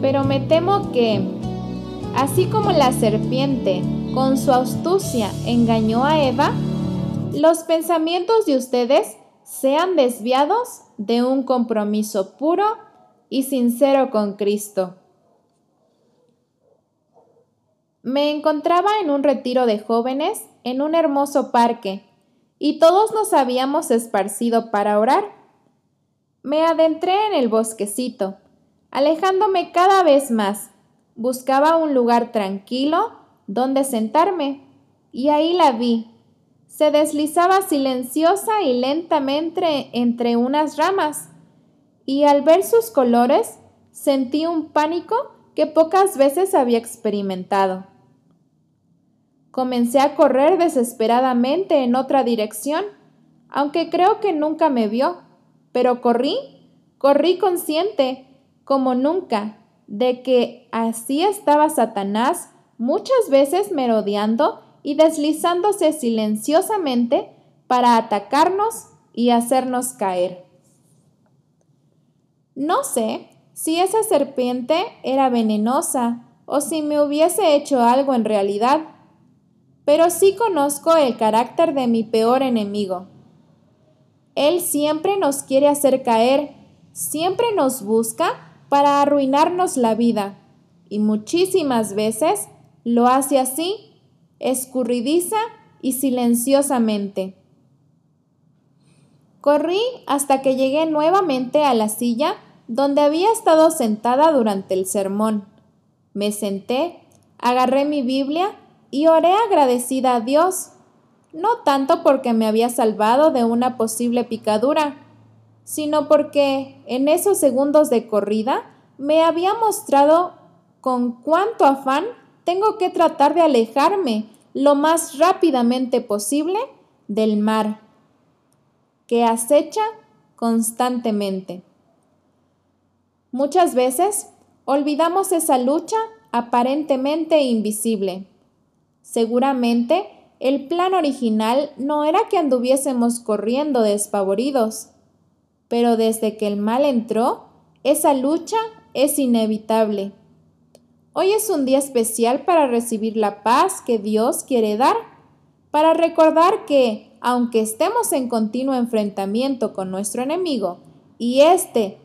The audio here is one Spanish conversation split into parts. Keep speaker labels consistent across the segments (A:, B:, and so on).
A: Pero me temo que, así como la serpiente con su astucia engañó a Eva, los pensamientos de ustedes sean desviados de un compromiso puro y sincero con Cristo. Me encontraba en un retiro de jóvenes en un hermoso parque y todos nos habíamos esparcido para orar. Me adentré en el bosquecito, alejándome cada vez más. Buscaba un lugar tranquilo donde sentarme y ahí la vi. Se deslizaba silenciosa y lentamente entre unas ramas y al ver sus colores sentí un pánico que pocas veces había experimentado. Comencé a correr desesperadamente en otra dirección, aunque creo que nunca me vio, pero corrí, corrí consciente, como nunca, de que así estaba Satanás muchas veces merodeando y deslizándose silenciosamente para atacarnos y hacernos caer. No sé si esa serpiente era venenosa o si me hubiese hecho algo en realidad pero sí conozco el carácter de mi peor enemigo. Él siempre nos quiere hacer caer, siempre nos busca para arruinarnos la vida, y muchísimas veces lo hace así, escurridiza y silenciosamente. Corrí hasta que llegué nuevamente a la silla donde había estado sentada durante el sermón. Me senté, agarré mi Biblia y oré agradecida a Dios, no tanto porque me había salvado de una posible picadura, sino porque en esos segundos de corrida me había mostrado con cuánto afán tengo que tratar de alejarme lo más rápidamente posible del mar, que acecha constantemente. Muchas veces olvidamos esa lucha aparentemente invisible Seguramente el plan original no era que anduviésemos corriendo despavoridos, pero desde que el mal entró, esa lucha es inevitable. Hoy es un día especial para recibir la paz que Dios quiere dar, para recordar que, aunque estemos en continuo enfrentamiento con nuestro enemigo, y este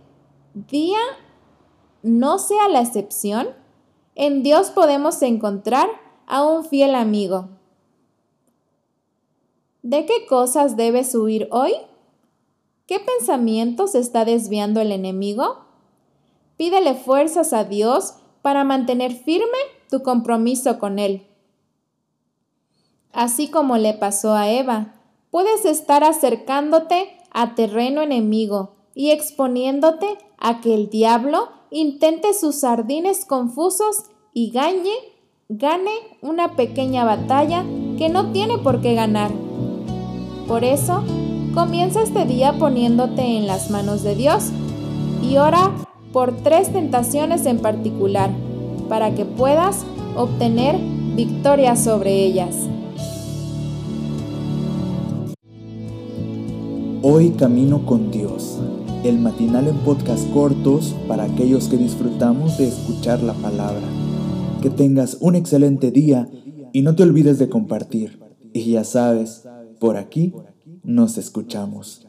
A: día no sea la excepción, en Dios podemos encontrar a un fiel amigo. ¿De qué cosas debes huir hoy? ¿Qué pensamientos está desviando el enemigo? Pídele fuerzas a Dios para mantener firme tu compromiso con Él. Así como le pasó a Eva, puedes estar acercándote a terreno enemigo y exponiéndote a que el diablo intente sus sardines confusos y gane una pequeña batalla que no tiene por qué ganar. Por eso, comienza este día poniéndote en las manos de Dios y ora por tres tentaciones en particular para que puedas obtener victoria sobre ellas.
B: Hoy camino con Dios, el matinal en podcast cortos para aquellos que disfrutamos de escuchar la palabra que tengas un excelente día y no te olvides de compartir. Y ya sabes, por aquí nos escuchamos.